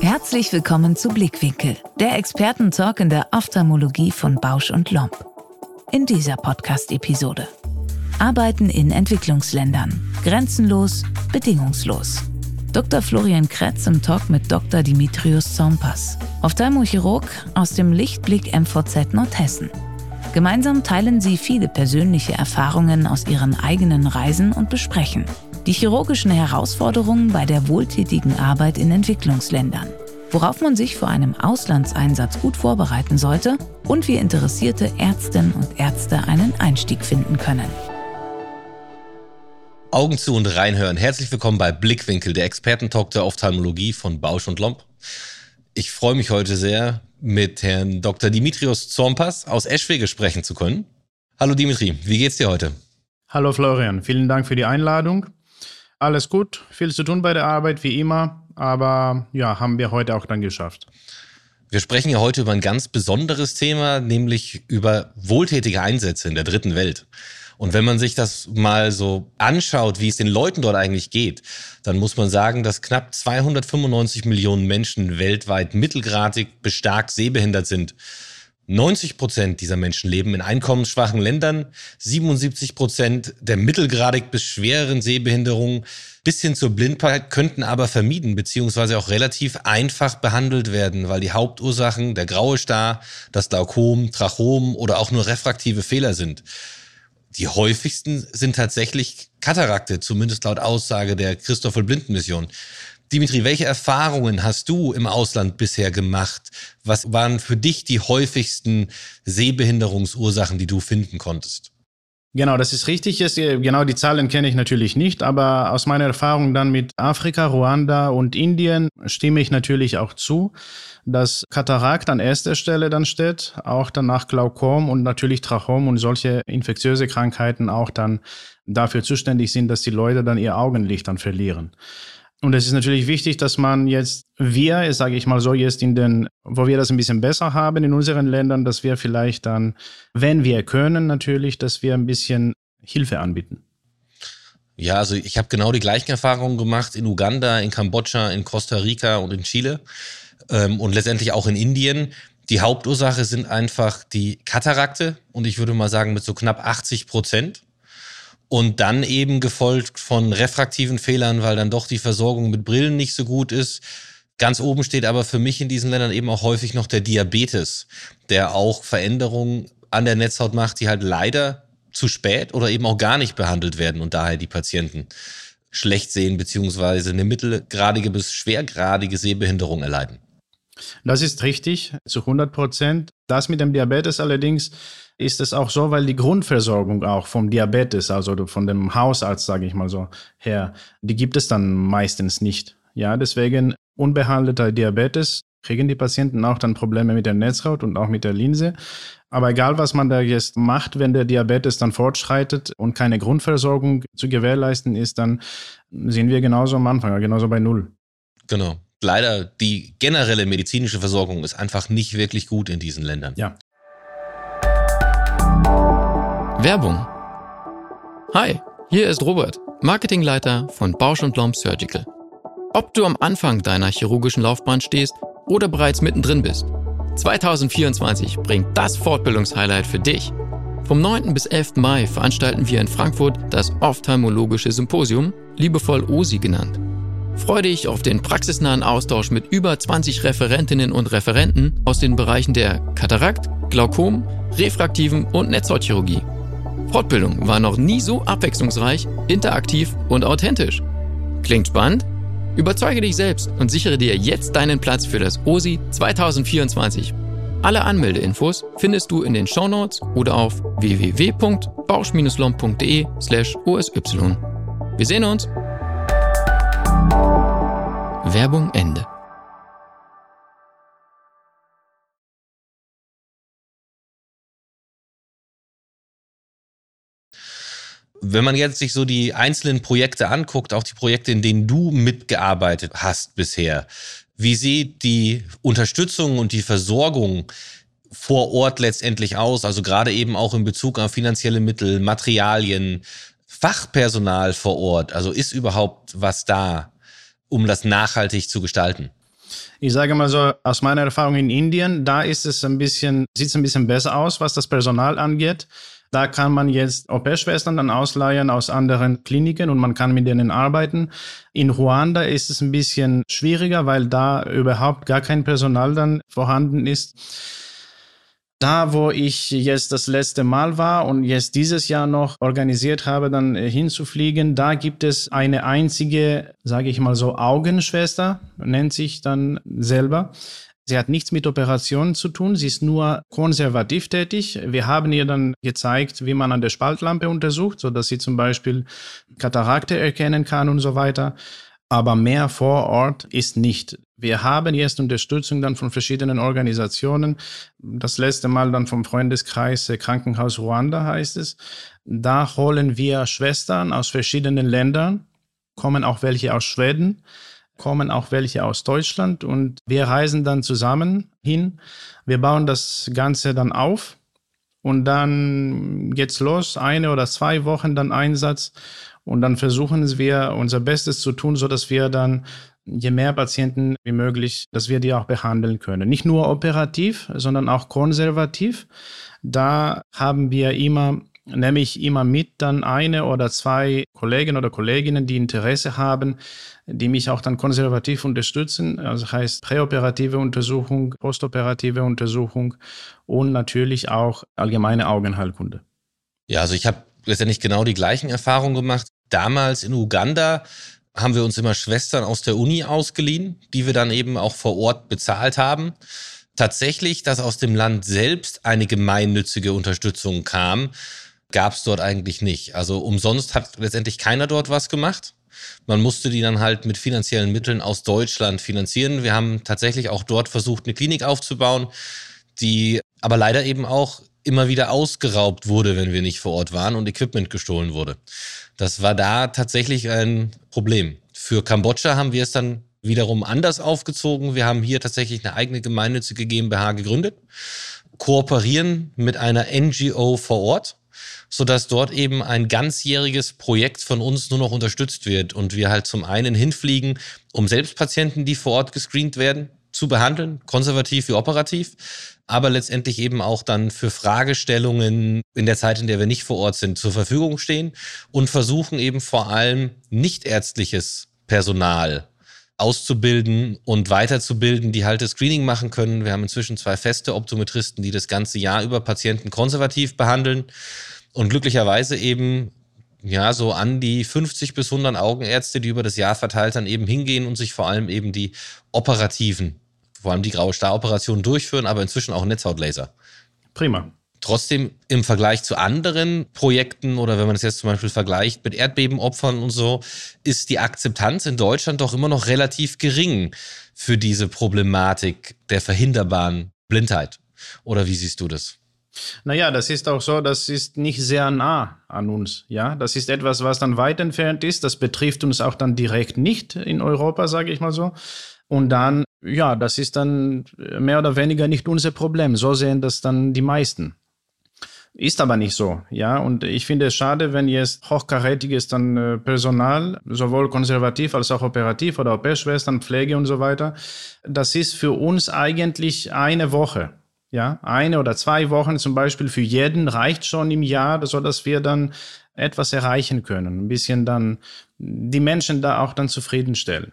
Herzlich willkommen zu Blickwinkel, der Expertentalk in der Ophthalmologie von Bausch und Lomb. In dieser Podcast-Episode. Arbeiten in Entwicklungsländern. Grenzenlos, bedingungslos. Dr. Florian Kretz im Talk mit Dr. Dimitrios Zompas, Ophthalmochirurg aus dem Lichtblick MVZ Nordhessen. Gemeinsam teilen sie viele persönliche Erfahrungen aus ihren eigenen Reisen und besprechen die chirurgischen Herausforderungen bei der wohltätigen Arbeit in Entwicklungsländern worauf man sich vor einem Auslandseinsatz gut vorbereiten sollte und wie interessierte Ärztinnen und Ärzte einen Einstieg finden können. Augen zu und reinhören. Herzlich willkommen bei Blickwinkel, der Expertentalk der Ophthalmologie von Bausch und Lomb. Ich freue mich heute sehr, mit Herrn Dr. Dimitrios Zormpas aus Eschwege sprechen zu können. Hallo Dimitri, wie geht's dir heute? Hallo Florian, vielen Dank für die Einladung. Alles gut, viel zu tun bei der Arbeit wie immer aber ja, haben wir heute auch dann geschafft. Wir sprechen ja heute über ein ganz besonderes Thema, nämlich über wohltätige Einsätze in der dritten Welt. Und wenn man sich das mal so anschaut, wie es den Leuten dort eigentlich geht, dann muss man sagen, dass knapp 295 Millionen Menschen weltweit mittelgradig bis stark sehbehindert sind. 90 Prozent dieser Menschen leben in einkommensschwachen Ländern, 77 Prozent der mittelgradig bis schwereren Sehbehinderungen bis hin zur Blindheit könnten aber vermieden beziehungsweise auch relativ einfach behandelt werden, weil die Hauptursachen der graue Star, das Glaukom, Trachom oder auch nur refraktive Fehler sind. Die häufigsten sind tatsächlich Katarakte, zumindest laut Aussage der Christoffel Blinden Mission. Dimitri, welche Erfahrungen hast du im Ausland bisher gemacht? Was waren für dich die häufigsten Sehbehinderungsursachen, die du finden konntest? Genau, das ist richtig. Genau die Zahlen kenne ich natürlich nicht, aber aus meiner Erfahrung dann mit Afrika, Ruanda und Indien stimme ich natürlich auch zu, dass Katarakt an erster Stelle dann steht, auch danach Glaukom und natürlich Trachom und solche infektiöse Krankheiten auch dann dafür zuständig sind, dass die Leute dann ihr Augenlicht dann verlieren. Und es ist natürlich wichtig, dass man jetzt, wir, sage ich mal so, jetzt in den, wo wir das ein bisschen besser haben in unseren Ländern, dass wir vielleicht dann, wenn wir können, natürlich, dass wir ein bisschen Hilfe anbieten. Ja, also ich habe genau die gleichen Erfahrungen gemacht in Uganda, in Kambodscha, in Costa Rica und in Chile ähm, und letztendlich auch in Indien. Die Hauptursache sind einfach die Katarakte und ich würde mal sagen mit so knapp 80 Prozent und dann eben gefolgt von refraktiven Fehlern, weil dann doch die Versorgung mit Brillen nicht so gut ist. Ganz oben steht aber für mich in diesen Ländern eben auch häufig noch der Diabetes, der auch Veränderungen an der Netzhaut macht, die halt leider zu spät oder eben auch gar nicht behandelt werden und daher die Patienten schlecht sehen beziehungsweise eine mittelgradige bis schwergradige Sehbehinderung erleiden. Das ist richtig, zu 100 Prozent. Das mit dem Diabetes allerdings ist es auch so, weil die Grundversorgung auch vom Diabetes, also von dem Hausarzt, sage ich mal so, her, die gibt es dann meistens nicht. Ja, deswegen unbehandelter Diabetes kriegen die Patienten auch dann Probleme mit der Netzhaut und auch mit der Linse. Aber egal, was man da jetzt macht, wenn der Diabetes dann fortschreitet und keine Grundversorgung zu gewährleisten ist, dann sind wir genauso am Anfang, genauso bei Null. Genau. Leider, die generelle medizinische Versorgung ist einfach nicht wirklich gut in diesen Ländern. Ja. Werbung. Hi, hier ist Robert, Marketingleiter von Bausch Lomb Surgical. Ob du am Anfang deiner chirurgischen Laufbahn stehst oder bereits mittendrin bist, 2024 bringt das Fortbildungshighlight für dich. Vom 9. bis 11. Mai veranstalten wir in Frankfurt das Ophthalmologische Symposium, liebevoll OSI genannt. Freue dich auf den praxisnahen Austausch mit über 20 Referentinnen und Referenten aus den Bereichen der Katarakt, Glaukom, refraktiven und Netzhautchirurgie. Fortbildung war noch nie so abwechslungsreich, interaktiv und authentisch. Klingt spannend? Überzeuge dich selbst und sichere dir jetzt deinen Platz für das OSI 2024. Alle Anmeldeinfos findest du in den Shownotes oder auf www.bausch-lomb.de slash osy. Wir sehen uns! Werbung Ende. Wenn man jetzt sich so die einzelnen Projekte anguckt, auch die Projekte, in denen du mitgearbeitet hast bisher, wie sieht die Unterstützung und die Versorgung vor Ort letztendlich aus? Also gerade eben auch in Bezug auf finanzielle Mittel, Materialien, Fachpersonal vor Ort. Also ist überhaupt was da, um das nachhaltig zu gestalten? Ich sage mal so, aus meiner Erfahrung in Indien, da ist es ein bisschen, sieht es ein bisschen besser aus, was das Personal angeht. Da kann man jetzt Au-pair-Schwestern dann ausleihen aus anderen Kliniken und man kann mit denen arbeiten. In Ruanda ist es ein bisschen schwieriger, weil da überhaupt gar kein Personal dann vorhanden ist. Da, wo ich jetzt das letzte Mal war und jetzt dieses Jahr noch organisiert habe, dann äh, hinzufliegen, da gibt es eine einzige, sage ich mal so, Augenschwester, nennt sich dann selber. Sie hat nichts mit Operationen zu tun, sie ist nur konservativ tätig. Wir haben ihr dann gezeigt, wie man an der Spaltlampe untersucht, so dass sie zum Beispiel Katarakte erkennen kann und so weiter aber mehr vor Ort ist nicht. Wir haben jetzt Unterstützung dann von verschiedenen Organisationen. Das letzte Mal dann vom Freundeskreis Krankenhaus Ruanda heißt es. Da holen wir Schwestern aus verschiedenen Ländern, kommen auch welche aus Schweden, kommen auch welche aus Deutschland und wir reisen dann zusammen hin. Wir bauen das Ganze dann auf und dann geht's los, eine oder zwei Wochen dann Einsatz und dann versuchen wir unser Bestes zu tun, so dass wir dann je mehr Patienten wie möglich, dass wir die auch behandeln können. Nicht nur operativ, sondern auch konservativ. Da haben wir immer nehme ich immer mit dann eine oder zwei Kollegen oder Kolleginnen, die Interesse haben, die mich auch dann konservativ unterstützen. Also heißt präoperative Untersuchung, postoperative Untersuchung und natürlich auch allgemeine Augenheilkunde. Ja, also ich habe letztendlich genau die gleichen Erfahrungen gemacht. Damals in Uganda haben wir uns immer Schwestern aus der Uni ausgeliehen, die wir dann eben auch vor Ort bezahlt haben. Tatsächlich, dass aus dem Land selbst eine gemeinnützige Unterstützung kam, gab es dort eigentlich nicht. Also umsonst hat letztendlich keiner dort was gemacht. Man musste die dann halt mit finanziellen Mitteln aus Deutschland finanzieren. Wir haben tatsächlich auch dort versucht, eine Klinik aufzubauen, die aber leider eben auch immer wieder ausgeraubt wurde, wenn wir nicht vor Ort waren und Equipment gestohlen wurde. Das war da tatsächlich ein Problem. Für Kambodscha haben wir es dann wiederum anders aufgezogen. Wir haben hier tatsächlich eine eigene gemeinnützige GmbH gegründet, kooperieren mit einer NGO vor Ort, sodass dort eben ein ganzjähriges Projekt von uns nur noch unterstützt wird und wir halt zum einen hinfliegen, um selbst Patienten, die vor Ort gescreent werden, zu behandeln, konservativ wie operativ, aber letztendlich eben auch dann für Fragestellungen in der Zeit, in der wir nicht vor Ort sind, zur Verfügung stehen und versuchen eben vor allem nichtärztliches Personal auszubilden und weiterzubilden, die halt das Screening machen können. Wir haben inzwischen zwei feste Optometristen, die das ganze Jahr über Patienten konservativ behandeln und glücklicherweise eben ja, so an die 50 bis 100 Augenärzte, die über das Jahr verteilt dann eben hingehen und sich vor allem eben die operativen vor allem die graue Staroperation durchführen, aber inzwischen auch Netzhautlaser. Prima. Trotzdem im Vergleich zu anderen Projekten oder wenn man es jetzt zum Beispiel vergleicht mit Erdbebenopfern und so, ist die Akzeptanz in Deutschland doch immer noch relativ gering für diese Problematik der verhinderbaren Blindheit. Oder wie siehst du das? Naja, das ist auch so, das ist nicht sehr nah an uns. Ja, das ist etwas, was dann weit entfernt ist. Das betrifft uns auch dann direkt nicht in Europa, sage ich mal so. Und dann, ja, das ist dann mehr oder weniger nicht unser Problem. So sehen das dann die meisten. Ist aber nicht so, ja. Und ich finde es schade, wenn jetzt hochkarätiges dann äh, Personal, sowohl konservativ als auch operativ oder OP-Schwestern, Pflege und so weiter, das ist für uns eigentlich eine Woche. Ja, eine oder zwei Wochen zum Beispiel für jeden reicht schon im Jahr, so dass wir dann etwas erreichen können. Ein bisschen dann die Menschen da auch dann zufriedenstellen.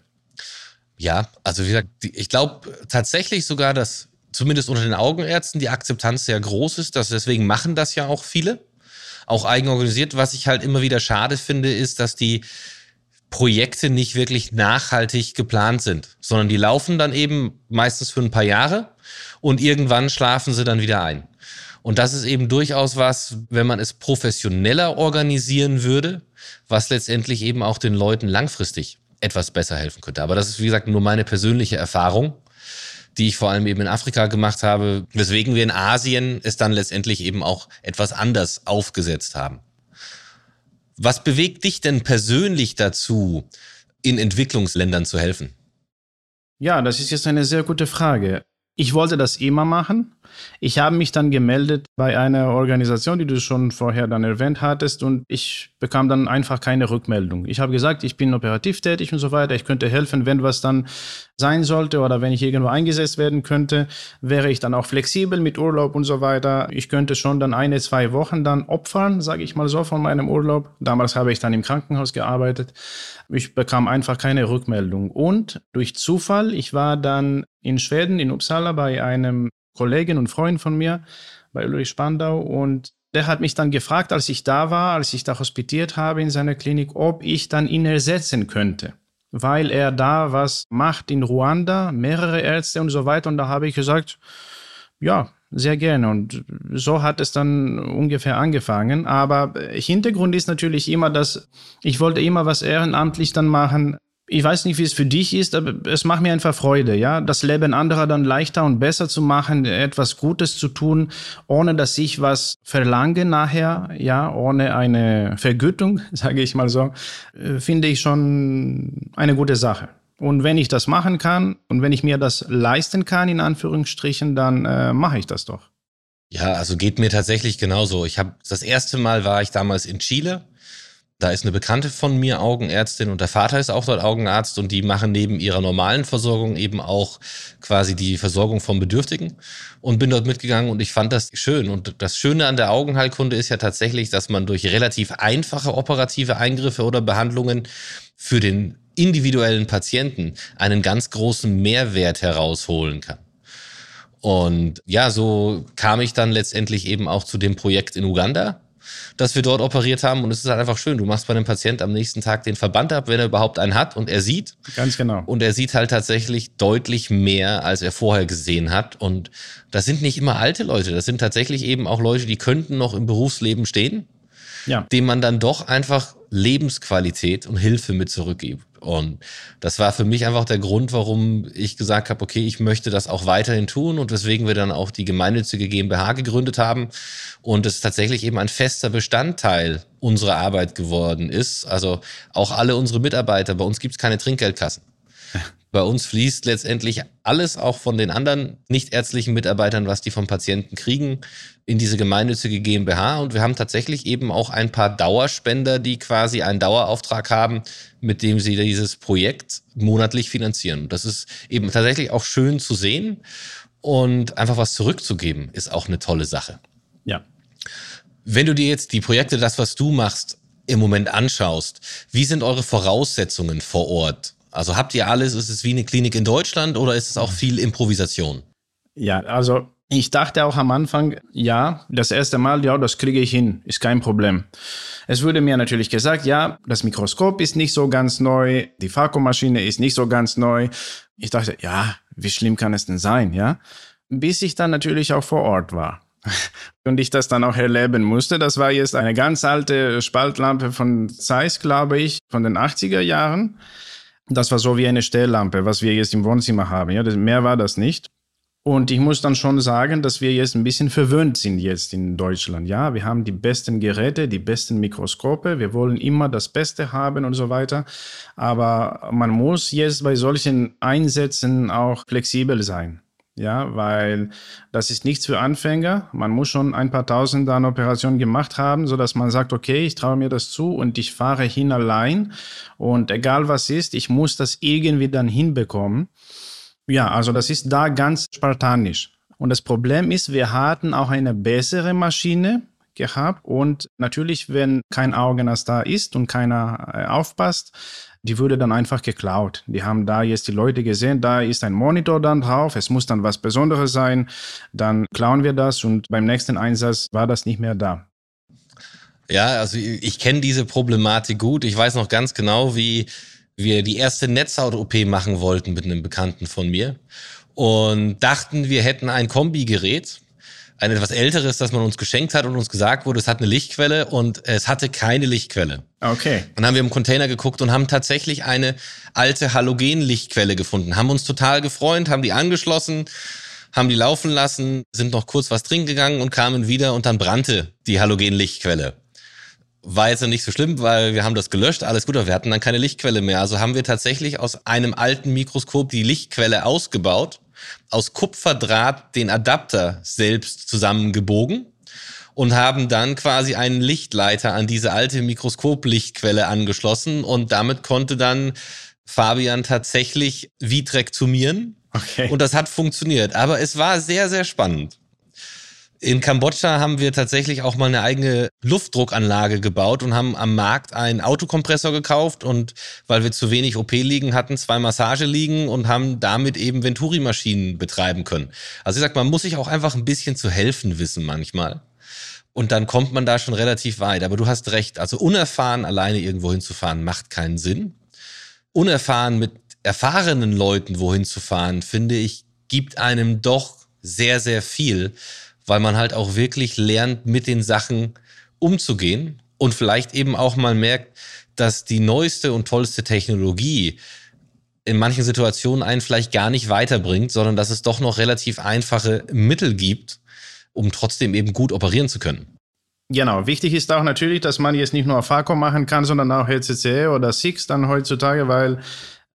Ja, also wie gesagt, ich glaube tatsächlich sogar, dass zumindest unter den Augenärzten die Akzeptanz sehr groß ist. Dass deswegen machen das ja auch viele, auch eigenorganisiert. Was ich halt immer wieder schade finde, ist, dass die Projekte nicht wirklich nachhaltig geplant sind, sondern die laufen dann eben meistens für ein paar Jahre und irgendwann schlafen sie dann wieder ein. Und das ist eben durchaus was, wenn man es professioneller organisieren würde, was letztendlich eben auch den Leuten langfristig etwas besser helfen könnte. Aber das ist, wie gesagt, nur meine persönliche Erfahrung, die ich vor allem eben in Afrika gemacht habe, weswegen wir in Asien es dann letztendlich eben auch etwas anders aufgesetzt haben. Was bewegt dich denn persönlich dazu, in Entwicklungsländern zu helfen? Ja, das ist jetzt eine sehr gute Frage. Ich wollte das immer machen. Ich habe mich dann gemeldet bei einer Organisation, die du schon vorher dann erwähnt hattest und ich bekam dann einfach keine Rückmeldung. Ich habe gesagt, ich bin operativ tätig und so weiter. Ich könnte helfen, wenn was dann sein sollte oder wenn ich irgendwo eingesetzt werden könnte, wäre ich dann auch flexibel mit Urlaub und so weiter. Ich könnte schon dann eine, zwei Wochen dann opfern, sage ich mal so, von meinem Urlaub. Damals habe ich dann im Krankenhaus gearbeitet. Ich bekam einfach keine Rückmeldung. Und durch Zufall, ich war dann in Schweden, in Uppsala, bei einem Kollegen und Freund von mir, bei Ulrich Spandau. Und der hat mich dann gefragt, als ich da war, als ich da hospitiert habe in seiner Klinik, ob ich dann ihn ersetzen könnte. Weil er da was macht in Ruanda, mehrere Ärzte und so weiter. Und da habe ich gesagt, ja, sehr gerne. Und so hat es dann ungefähr angefangen. Aber Hintergrund ist natürlich immer, dass ich wollte immer was ehrenamtlich dann machen. Ich weiß nicht, wie es für dich ist, aber es macht mir einfach Freude, ja, das Leben anderer dann leichter und besser zu machen, etwas Gutes zu tun, ohne dass ich was verlange nachher, ja, ohne eine Vergütung, sage ich mal so, äh, finde ich schon eine gute Sache. Und wenn ich das machen kann und wenn ich mir das leisten kann, in Anführungsstrichen, dann äh, mache ich das doch. Ja, also geht mir tatsächlich genauso. Ich habe das erste Mal war ich damals in Chile. Da ist eine Bekannte von mir Augenärztin und der Vater ist auch dort Augenarzt und die machen neben ihrer normalen Versorgung eben auch quasi die Versorgung von Bedürftigen und bin dort mitgegangen und ich fand das schön. Und das Schöne an der Augenheilkunde ist ja tatsächlich, dass man durch relativ einfache operative Eingriffe oder Behandlungen für den individuellen Patienten einen ganz großen Mehrwert herausholen kann. Und ja, so kam ich dann letztendlich eben auch zu dem Projekt in Uganda, dass wir dort operiert haben. Und es ist halt einfach schön. Du machst bei dem Patienten am nächsten Tag den Verband ab, wenn er überhaupt einen hat und er sieht. Ganz genau. Und er sieht halt tatsächlich deutlich mehr, als er vorher gesehen hat. Und das sind nicht immer alte Leute. Das sind tatsächlich eben auch Leute, die könnten noch im Berufsleben stehen. Ja. Dem man dann doch einfach Lebensqualität und Hilfe mit zurückgibt. Und das war für mich einfach der Grund, warum ich gesagt habe, okay, ich möchte das auch weiterhin tun und weswegen wir dann auch die gemeinnützige GmbH gegründet haben und es tatsächlich eben ein fester Bestandteil unserer Arbeit geworden ist. Also auch alle unsere Mitarbeiter, bei uns gibt es keine Trinkgeldkassen. Bei uns fließt letztendlich alles auch von den anderen nichtärztlichen Mitarbeitern, was die vom Patienten kriegen, in diese gemeinnützige GmbH. Und wir haben tatsächlich eben auch ein paar Dauerspender, die quasi einen Dauerauftrag haben, mit dem sie dieses Projekt monatlich finanzieren. Das ist eben tatsächlich auch schön zu sehen. Und einfach was zurückzugeben, ist auch eine tolle Sache. Ja. Wenn du dir jetzt die Projekte, das, was du machst, im Moment anschaust, wie sind eure Voraussetzungen vor Ort? Also habt ihr alles, ist es wie eine Klinik in Deutschland oder ist es auch viel Improvisation? Ja, also ich dachte auch am Anfang, ja, das erste Mal, ja, das kriege ich hin, ist kein Problem. Es wurde mir natürlich gesagt, ja, das Mikroskop ist nicht so ganz neu, die Vakuummaschine ist nicht so ganz neu. Ich dachte, ja, wie schlimm kann es denn sein, ja? Bis ich dann natürlich auch vor Ort war. Und ich das dann auch erleben musste. Das war jetzt eine ganz alte Spaltlampe von Zeiss, glaube ich, von den 80er Jahren. Das war so wie eine Stelllampe, was wir jetzt im Wohnzimmer haben. Ja, das, mehr war das nicht. Und ich muss dann schon sagen, dass wir jetzt ein bisschen verwöhnt sind jetzt in Deutschland. Ja, wir haben die besten Geräte, die besten Mikroskope. Wir wollen immer das Beste haben und so weiter. Aber man muss jetzt bei solchen Einsätzen auch flexibel sein. Ja, weil das ist nichts für Anfänger. Man muss schon ein paar tausend an Operationen gemacht haben, so dass man sagt, okay, ich traue mir das zu und ich fahre hin allein. Und egal was ist, ich muss das irgendwie dann hinbekommen. Ja, also das ist da ganz spartanisch. Und das Problem ist, wir hatten auch eine bessere Maschine gehabt und natürlich, wenn kein Augenarzt da ist und keiner äh, aufpasst, die wurde dann einfach geklaut. Die haben da jetzt die Leute gesehen, da ist ein Monitor dann drauf, es muss dann was Besonderes sein, dann klauen wir das und beim nächsten Einsatz war das nicht mehr da. Ja, also ich kenne diese Problematik gut. Ich weiß noch ganz genau, wie wir die erste Netzhaut-OP machen wollten mit einem Bekannten von mir und dachten, wir hätten ein Kombigerät ein etwas älteres, das man uns geschenkt hat und uns gesagt wurde, es hat eine Lichtquelle und es hatte keine Lichtquelle. Okay. Und dann haben wir im Container geguckt und haben tatsächlich eine alte Halogen-Lichtquelle gefunden. Haben uns total gefreut, haben die angeschlossen, haben die laufen lassen, sind noch kurz was trinken gegangen und kamen wieder und dann brannte die Halogen-Lichtquelle. War jetzt nicht so schlimm, weil wir haben das gelöscht, alles gut, aber wir hatten dann keine Lichtquelle mehr. Also haben wir tatsächlich aus einem alten Mikroskop die Lichtquelle ausgebaut aus Kupferdraht den Adapter selbst zusammengebogen und haben dann quasi einen Lichtleiter an diese alte Mikroskoplichtquelle angeschlossen und damit konnte dann Fabian tatsächlich vitrektumieren. Okay. Und das hat funktioniert. Aber es war sehr, sehr spannend. In Kambodscha haben wir tatsächlich auch mal eine eigene Luftdruckanlage gebaut und haben am Markt einen Autokompressor gekauft und weil wir zu wenig OP liegen hatten, zwei Massage liegen und haben damit eben Venturi-Maschinen betreiben können. Also ich sag, man muss sich auch einfach ein bisschen zu helfen wissen manchmal. Und dann kommt man da schon relativ weit. Aber du hast recht. Also unerfahren alleine irgendwo hinzufahren macht keinen Sinn. Unerfahren mit erfahrenen Leuten wohin zu fahren, finde ich, gibt einem doch sehr, sehr viel, weil man halt auch wirklich lernt, mit den Sachen umzugehen und vielleicht eben auch mal merkt, dass die neueste und tollste Technologie in manchen Situationen einen vielleicht gar nicht weiterbringt, sondern dass es doch noch relativ einfache Mittel gibt, um trotzdem eben gut operieren zu können. Genau, wichtig ist auch natürlich, dass man jetzt nicht nur FACO machen kann, sondern auch HCCE oder SIX dann heutzutage, weil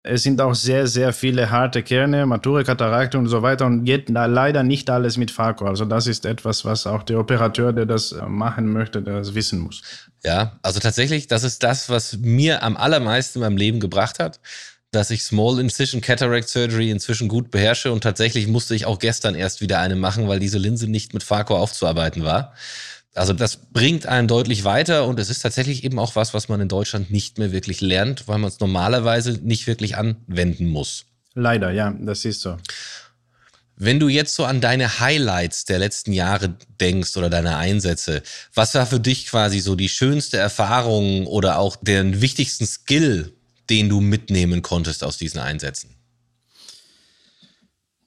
es sind auch sehr, sehr viele harte Kerne, Mature, Katarakte und so weiter und geht leider nicht alles mit FACO. Also das ist etwas, was auch der Operateur, der das äh, machen möchte, das wissen muss. Ja, also tatsächlich, das ist das, was mir am allermeisten in meinem Leben gebracht hat dass ich Small Incision Cataract Surgery inzwischen gut beherrsche und tatsächlich musste ich auch gestern erst wieder eine machen, weil diese Linse nicht mit Farco aufzuarbeiten war. Also das bringt einen deutlich weiter und es ist tatsächlich eben auch was, was man in Deutschland nicht mehr wirklich lernt, weil man es normalerweise nicht wirklich anwenden muss. Leider, ja, das ist so. Wenn du jetzt so an deine Highlights der letzten Jahre denkst oder deine Einsätze, was war für dich quasi so die schönste Erfahrung oder auch den wichtigsten Skill, den du mitnehmen konntest aus diesen Einsätzen?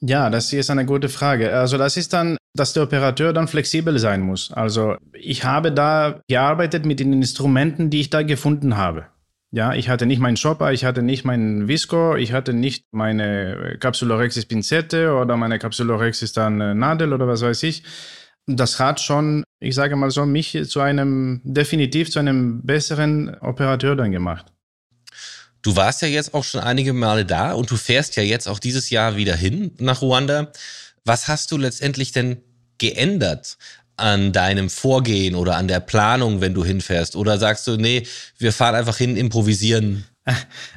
Ja, das ist eine gute Frage. Also das ist dann, dass der Operateur dann flexibel sein muss. Also ich habe da gearbeitet mit den Instrumenten, die ich da gefunden habe. Ja, ich hatte nicht meinen Shopper, ich hatte nicht meinen Visco, ich hatte nicht meine Capsulorexis Pinzette oder meine Capsulorexis dann äh, Nadel oder was weiß ich. Das hat schon, ich sage mal so, mich zu einem, definitiv zu einem besseren Operateur dann gemacht. Du warst ja jetzt auch schon einige Male da und du fährst ja jetzt auch dieses Jahr wieder hin nach Ruanda. Was hast du letztendlich denn geändert an deinem Vorgehen oder an der Planung, wenn du hinfährst? Oder sagst du, nee, wir fahren einfach hin, improvisieren?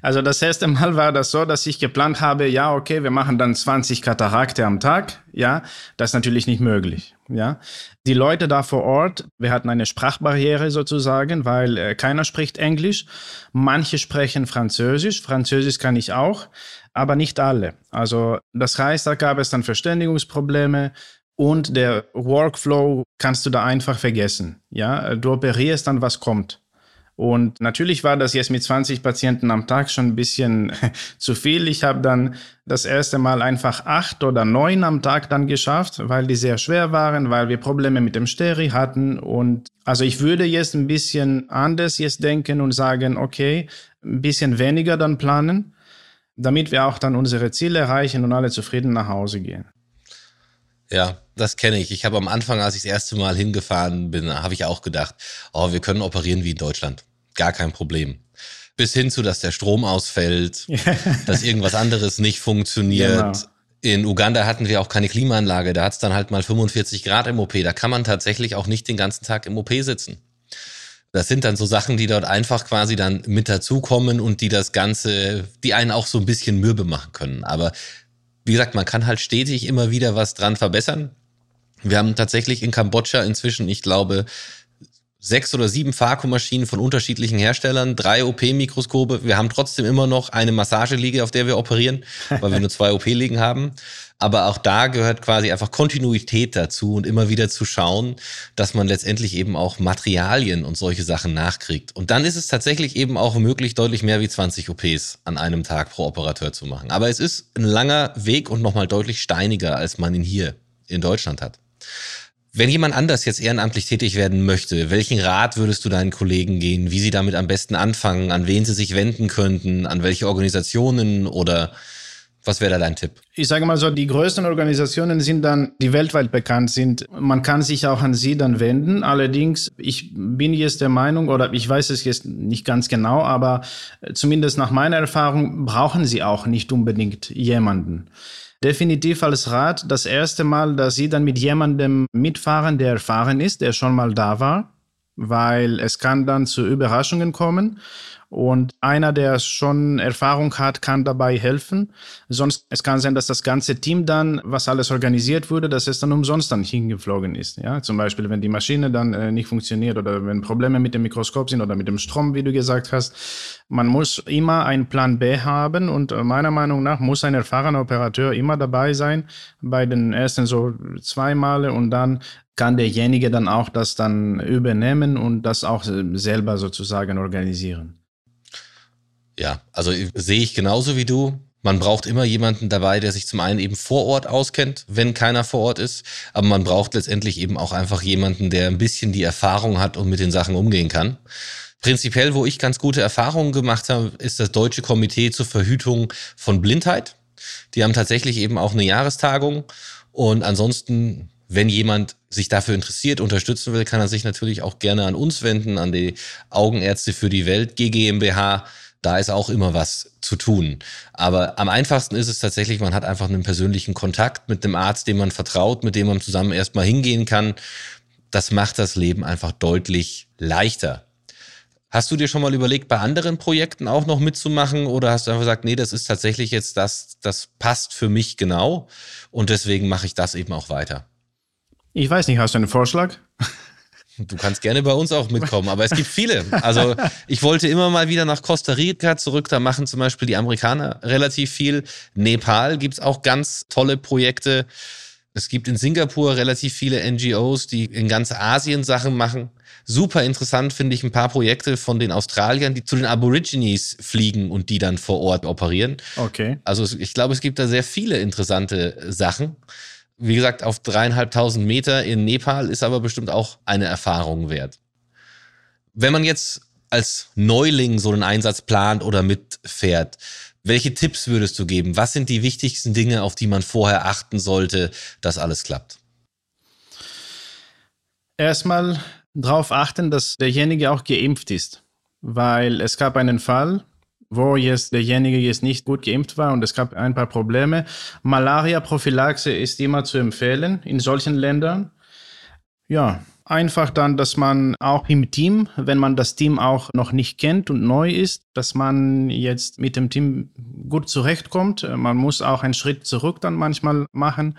Also das erste Mal war das so, dass ich geplant habe, ja, okay, wir machen dann 20 Katarakte am Tag. Ja, das ist natürlich nicht möglich. Ja, die Leute da vor Ort, wir hatten eine Sprachbarriere sozusagen, weil äh, keiner spricht Englisch. Manche sprechen Französisch. Französisch kann ich auch, aber nicht alle. Also das heißt, da gab es dann Verständigungsprobleme. Und der Workflow kannst du da einfach vergessen. Ja, du operierst dann, was kommt. Und natürlich war das jetzt mit 20 Patienten am Tag schon ein bisschen zu viel. Ich habe dann das erste Mal einfach acht oder neun am Tag dann geschafft, weil die sehr schwer waren, weil wir Probleme mit dem Steri hatten. Und also ich würde jetzt ein bisschen anders jetzt denken und sagen, okay, ein bisschen weniger dann planen, damit wir auch dann unsere Ziele erreichen und alle zufrieden nach Hause gehen. Ja, das kenne ich. Ich habe am Anfang, als ich das erste Mal hingefahren bin, habe ich auch gedacht, oh, wir können operieren wie in Deutschland gar kein Problem. Bis hin zu, dass der Strom ausfällt, dass irgendwas anderes nicht funktioniert. Genau. In Uganda hatten wir auch keine Klimaanlage, da hat es dann halt mal 45 Grad im OP. Da kann man tatsächlich auch nicht den ganzen Tag im OP sitzen. Das sind dann so Sachen, die dort einfach quasi dann mit dazukommen und die das Ganze, die einen auch so ein bisschen mürbe machen können. Aber wie gesagt, man kann halt stetig immer wieder was dran verbessern. Wir haben tatsächlich in Kambodscha inzwischen, ich glaube, sechs oder sieben Vakuummaschinen von unterschiedlichen Herstellern, drei OP-Mikroskope. Wir haben trotzdem immer noch eine Massageliege, auf der wir operieren, weil wir nur zwei OP-Liegen haben. Aber auch da gehört quasi einfach Kontinuität dazu und immer wieder zu schauen, dass man letztendlich eben auch Materialien und solche Sachen nachkriegt. Und dann ist es tatsächlich eben auch möglich, deutlich mehr wie 20 OPs an einem Tag pro Operateur zu machen. Aber es ist ein langer Weg und nochmal deutlich steiniger, als man ihn hier in Deutschland hat. Wenn jemand anders jetzt ehrenamtlich tätig werden möchte, welchen Rat würdest du deinen Kollegen gehen, wie sie damit am besten anfangen, an wen sie sich wenden könnten, an welche Organisationen oder was wäre da dein Tipp? Ich sage mal so, die größten Organisationen sind dann, die weltweit bekannt sind. Man kann sich auch an sie dann wenden. Allerdings, ich bin jetzt der Meinung, oder ich weiß es jetzt nicht ganz genau, aber zumindest nach meiner Erfahrung brauchen sie auch nicht unbedingt jemanden. Definitiv als Rat das erste Mal, dass Sie dann mit jemandem mitfahren, der erfahren ist, der schon mal da war, weil es kann dann zu Überraschungen kommen. Und einer, der schon Erfahrung hat, kann dabei helfen. Sonst, es kann sein, dass das ganze Team dann, was alles organisiert wurde, dass es dann umsonst dann hingeflogen ist. Ja, zum Beispiel, wenn die Maschine dann äh, nicht funktioniert oder wenn Probleme mit dem Mikroskop sind oder mit dem Strom, wie du gesagt hast. Man muss immer einen Plan B haben und äh, meiner Meinung nach muss ein erfahrener Operateur immer dabei sein bei den ersten so zwei Male und dann kann derjenige dann auch das dann übernehmen und das auch selber sozusagen organisieren. Ja, also sehe ich genauso wie du. Man braucht immer jemanden dabei, der sich zum einen eben vor Ort auskennt, wenn keiner vor Ort ist. Aber man braucht letztendlich eben auch einfach jemanden, der ein bisschen die Erfahrung hat und mit den Sachen umgehen kann. Prinzipiell, wo ich ganz gute Erfahrungen gemacht habe, ist das Deutsche Komitee zur Verhütung von Blindheit. Die haben tatsächlich eben auch eine Jahrestagung. Und ansonsten, wenn jemand sich dafür interessiert, unterstützen will, kann er sich natürlich auch gerne an uns wenden, an die Augenärzte für die Welt GmbH da ist auch immer was zu tun. Aber am einfachsten ist es tatsächlich, man hat einfach einen persönlichen Kontakt mit dem Arzt, dem man vertraut, mit dem man zusammen erstmal hingehen kann. Das macht das Leben einfach deutlich leichter. Hast du dir schon mal überlegt, bei anderen Projekten auch noch mitzumachen oder hast du einfach gesagt, nee, das ist tatsächlich jetzt das, das passt für mich genau und deswegen mache ich das eben auch weiter? Ich weiß nicht, hast du einen Vorschlag? Du kannst gerne bei uns auch mitkommen, aber es gibt viele. Also ich wollte immer mal wieder nach Costa Rica zurück. Da machen zum Beispiel die Amerikaner relativ viel. Nepal gibt es auch ganz tolle Projekte. Es gibt in Singapur relativ viele NGOs, die in ganz Asien Sachen machen. Super interessant finde ich ein paar Projekte von den Australiern, die zu den Aborigines fliegen und die dann vor Ort operieren. Okay. Also ich glaube, es gibt da sehr viele interessante Sachen. Wie gesagt, auf dreieinhalbtausend Meter in Nepal ist aber bestimmt auch eine Erfahrung wert. Wenn man jetzt als Neuling so einen Einsatz plant oder mitfährt, welche Tipps würdest du geben? Was sind die wichtigsten Dinge, auf die man vorher achten sollte, dass alles klappt? Erstmal darauf achten, dass derjenige auch geimpft ist, weil es gab einen Fall, wo jetzt derjenige jetzt nicht gut geimpft war und es gab ein paar Probleme. Malaria-Prophylaxe ist immer zu empfehlen in solchen Ländern. Ja, einfach dann, dass man auch im Team, wenn man das Team auch noch nicht kennt und neu ist, dass man jetzt mit dem Team gut zurechtkommt. Man muss auch einen Schritt zurück dann manchmal machen,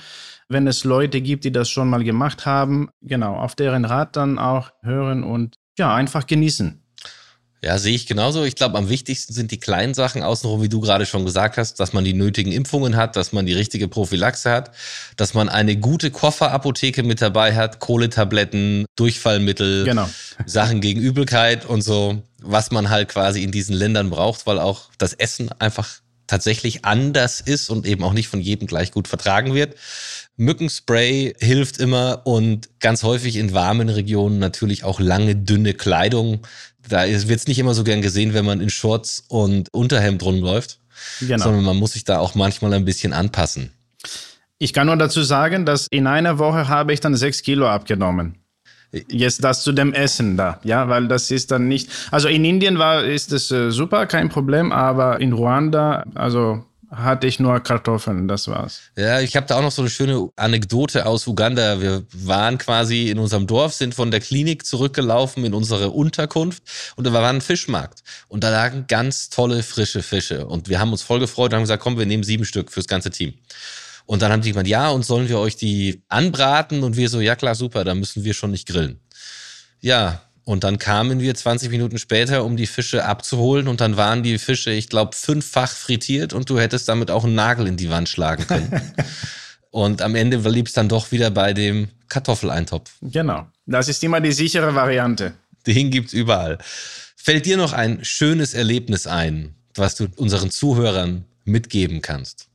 wenn es Leute gibt, die das schon mal gemacht haben. Genau, auf deren Rat dann auch hören und ja, einfach genießen. Ja, sehe ich genauso. Ich glaube, am wichtigsten sind die kleinen Sachen außenrum, wie du gerade schon gesagt hast, dass man die nötigen Impfungen hat, dass man die richtige Prophylaxe hat, dass man eine gute Kofferapotheke mit dabei hat, Kohletabletten, Durchfallmittel, genau. Sachen gegen Übelkeit und so, was man halt quasi in diesen Ländern braucht, weil auch das Essen einfach tatsächlich anders ist und eben auch nicht von jedem gleich gut vertragen wird. Mückenspray hilft immer und ganz häufig in warmen Regionen natürlich auch lange, dünne Kleidung. Da wird es nicht immer so gern gesehen, wenn man in Shorts und Unterhemd rumläuft, genau. sondern man muss sich da auch manchmal ein bisschen anpassen. Ich kann nur dazu sagen, dass in einer Woche habe ich dann sechs Kilo abgenommen. Jetzt das zu dem Essen da, ja, weil das ist dann nicht. Also in Indien war ist es äh, super, kein Problem, aber in Ruanda, also hatte ich nur Kartoffeln, das war's. Ja, ich habe da auch noch so eine schöne Anekdote aus Uganda. Wir waren quasi in unserem Dorf, sind von der Klinik zurückgelaufen in unsere Unterkunft und da war ein Fischmarkt und da lagen ganz tolle frische Fische und wir haben uns voll gefreut und haben gesagt, komm, wir nehmen sieben Stück fürs ganze Team. Und dann haben die gemeint, ja, und sollen wir euch die anbraten? Und wir so, ja klar, super, dann müssen wir schon nicht grillen. Ja, und dann kamen wir 20 Minuten später, um die Fische abzuholen. Und dann waren die Fische, ich glaube, fünffach frittiert und du hättest damit auch einen Nagel in die Wand schlagen können. und am Ende blieb es dann doch wieder bei dem Kartoffeleintopf. Genau. Das ist immer die sichere Variante. Den gibt's überall. Fällt dir noch ein schönes Erlebnis ein, was du unseren Zuhörern mitgeben kannst?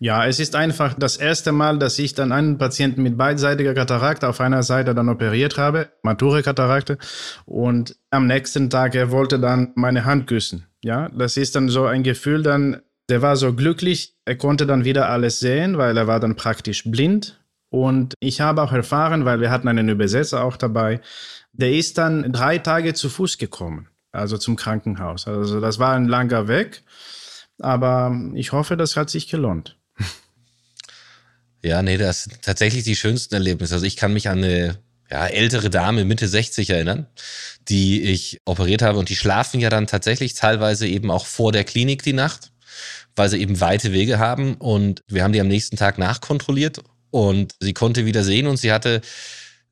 Ja, es ist einfach das erste Mal, dass ich dann einen Patienten mit beidseitiger Katarakte auf einer Seite dann operiert habe, mature Katarakte. Und am nächsten Tag, er wollte dann meine Hand küssen. Ja, das ist dann so ein Gefühl dann, der war so glücklich, er konnte dann wieder alles sehen, weil er war dann praktisch blind. Und ich habe auch erfahren, weil wir hatten einen Übersetzer auch dabei, der ist dann drei Tage zu Fuß gekommen, also zum Krankenhaus. Also das war ein langer Weg, aber ich hoffe, das hat sich gelohnt. Ja, nee, das sind tatsächlich die schönsten Erlebnisse. Also ich kann mich an eine ja, ältere Dame Mitte 60 erinnern, die ich operiert habe. Und die schlafen ja dann tatsächlich teilweise eben auch vor der Klinik die Nacht, weil sie eben weite Wege haben. Und wir haben die am nächsten Tag nachkontrolliert. Und sie konnte wieder sehen. Und sie hatte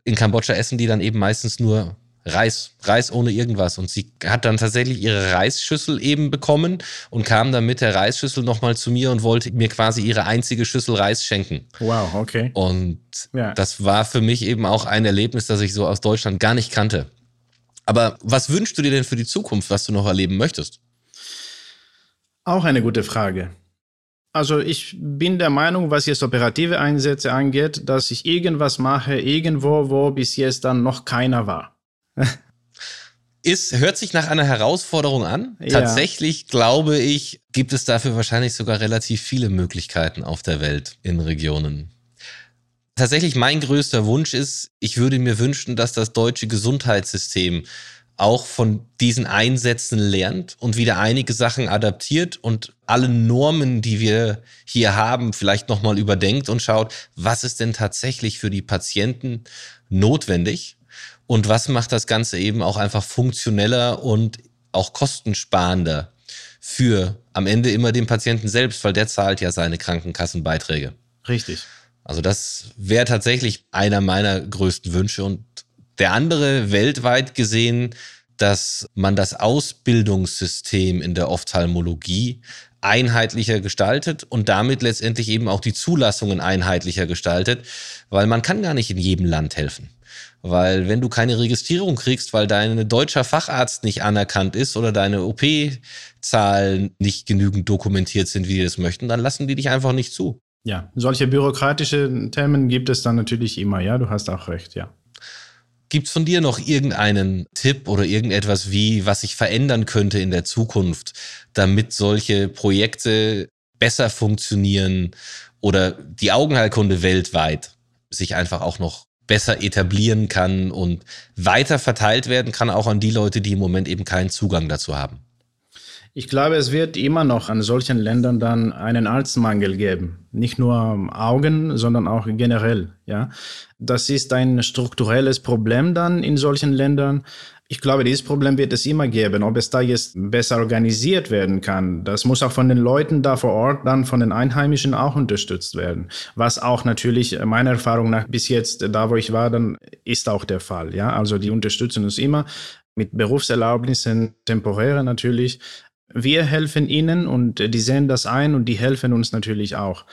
in Kambodscha essen die dann eben meistens nur Reis, Reis ohne irgendwas. Und sie hat dann tatsächlich ihre Reisschüssel eben bekommen und kam dann mit der Reisschüssel nochmal zu mir und wollte mir quasi ihre einzige Schüssel Reis schenken. Wow, okay. Und ja. das war für mich eben auch ein Erlebnis, das ich so aus Deutschland gar nicht kannte. Aber was wünschst du dir denn für die Zukunft, was du noch erleben möchtest? Auch eine gute Frage. Also ich bin der Meinung, was jetzt operative Einsätze angeht, dass ich irgendwas mache, irgendwo, wo bis jetzt dann noch keiner war. Ist, hört sich nach einer Herausforderung an. Ja. Tatsächlich glaube ich, gibt es dafür wahrscheinlich sogar relativ viele Möglichkeiten auf der Welt in Regionen. Tatsächlich mein größter Wunsch ist, ich würde mir wünschen, dass das deutsche Gesundheitssystem auch von diesen Einsätzen lernt und wieder einige Sachen adaptiert und alle Normen, die wir hier haben, vielleicht nochmal überdenkt und schaut, was ist denn tatsächlich für die Patienten notwendig und was macht das Ganze eben auch einfach funktioneller und auch kostensparender für am Ende immer den Patienten selbst, weil der zahlt ja seine Krankenkassenbeiträge. Richtig. Also das wäre tatsächlich einer meiner größten Wünsche und der andere weltweit gesehen, dass man das Ausbildungssystem in der Ophthalmologie einheitlicher gestaltet und damit letztendlich eben auch die Zulassungen einheitlicher gestaltet, weil man kann gar nicht in jedem Land helfen. Weil wenn du keine Registrierung kriegst, weil dein deutscher Facharzt nicht anerkannt ist oder deine OP-Zahlen nicht genügend dokumentiert sind, wie die das möchten, dann lassen die dich einfach nicht zu. Ja, solche bürokratische Themen gibt es dann natürlich immer, ja, du hast auch recht, ja. Gibt es von dir noch irgendeinen Tipp oder irgendetwas, wie, was sich verändern könnte in der Zukunft, damit solche Projekte besser funktionieren oder die Augenheilkunde weltweit sich einfach auch noch besser etablieren kann und weiter verteilt werden kann, auch an die Leute, die im Moment eben keinen Zugang dazu haben? Ich glaube, es wird immer noch an solchen Ländern dann einen Arztmangel geben. Nicht nur Augen, sondern auch generell, ja. Das ist ein strukturelles Problem dann in solchen Ländern. Ich glaube, dieses Problem wird es immer geben. Ob es da jetzt besser organisiert werden kann, das muss auch von den Leuten da vor Ort, dann von den Einheimischen auch unterstützt werden. Was auch natürlich meiner Erfahrung nach bis jetzt, da wo ich war, dann ist auch der Fall. Ja, also die unterstützen uns immer mit Berufserlaubnissen, temporäre natürlich, wir helfen ihnen und die sehen das ein und die helfen uns natürlich auch.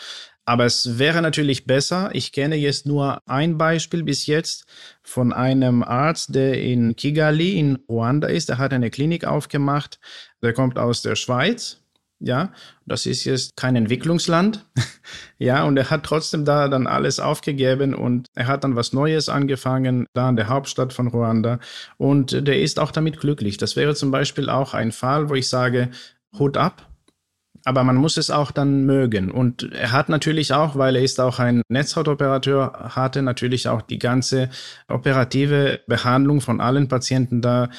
Aber es wäre natürlich besser, ich kenne jetzt nur ein Beispiel bis jetzt von einem Arzt, der in Kigali in Ruanda ist. Er hat eine Klinik aufgemacht. Der kommt aus der Schweiz ja, das ist jetzt kein Entwicklungsland. ja, und er hat trotzdem da dann alles aufgegeben und er hat dann was Neues angefangen, da in der Hauptstadt von Ruanda. Und der ist auch damit glücklich. Das wäre zum Beispiel auch ein Fall, wo ich sage, Hut ab. Aber man muss es auch dann mögen. Und er hat natürlich auch, weil er ist auch ein Netzhautoperateur, hatte natürlich auch die ganze operative Behandlung von allen Patienten da.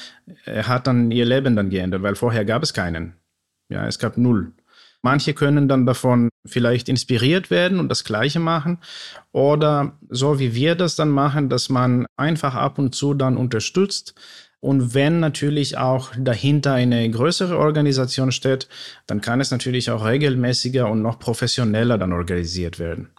Er hat dann ihr Leben dann geändert, weil vorher gab es keinen. Ja, es gab null. Manche können dann davon vielleicht inspiriert werden und das Gleiche machen. Oder so wie wir das dann machen, dass man einfach ab und zu dann unterstützt. Und wenn natürlich auch dahinter eine größere Organisation steht, dann kann es natürlich auch regelmäßiger und noch professioneller dann organisiert werden.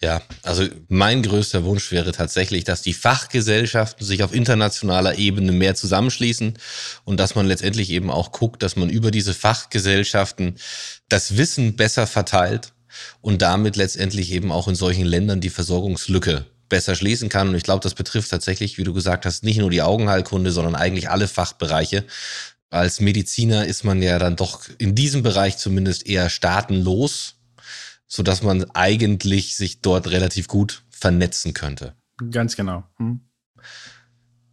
Ja, also mein größter Wunsch wäre tatsächlich, dass die Fachgesellschaften sich auf internationaler Ebene mehr zusammenschließen und dass man letztendlich eben auch guckt, dass man über diese Fachgesellschaften das Wissen besser verteilt und damit letztendlich eben auch in solchen Ländern die Versorgungslücke besser schließen kann. Und ich glaube, das betrifft tatsächlich, wie du gesagt hast, nicht nur die Augenheilkunde, sondern eigentlich alle Fachbereiche. Als Mediziner ist man ja dann doch in diesem Bereich zumindest eher staatenlos so dass man eigentlich sich dort relativ gut vernetzen könnte. Ganz genau. Hm.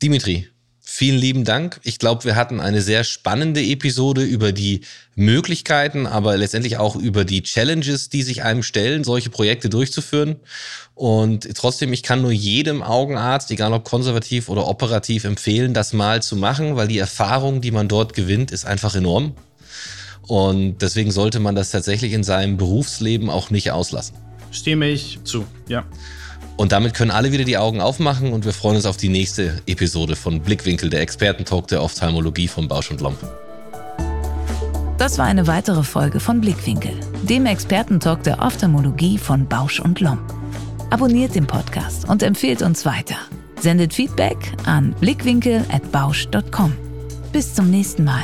Dimitri, vielen lieben Dank. Ich glaube, wir hatten eine sehr spannende Episode über die Möglichkeiten, aber letztendlich auch über die Challenges, die sich einem stellen, solche Projekte durchzuführen. Und trotzdem, ich kann nur jedem Augenarzt, egal ob konservativ oder operativ, empfehlen, das mal zu machen, weil die Erfahrung, die man dort gewinnt, ist einfach enorm. Und deswegen sollte man das tatsächlich in seinem Berufsleben auch nicht auslassen. Stimme ich zu, ja. Und damit können alle wieder die Augen aufmachen und wir freuen uns auf die nächste Episode von Blickwinkel, der Expertentalk der Ophthalmologie von Bausch und Lomb. Das war eine weitere Folge von Blickwinkel, dem Expertentalk der Ophthalmologie von Bausch und Lomb. Abonniert den Podcast und empfehlt uns weiter. Sendet Feedback an blickwinkel@bausch.com. Bis zum nächsten Mal.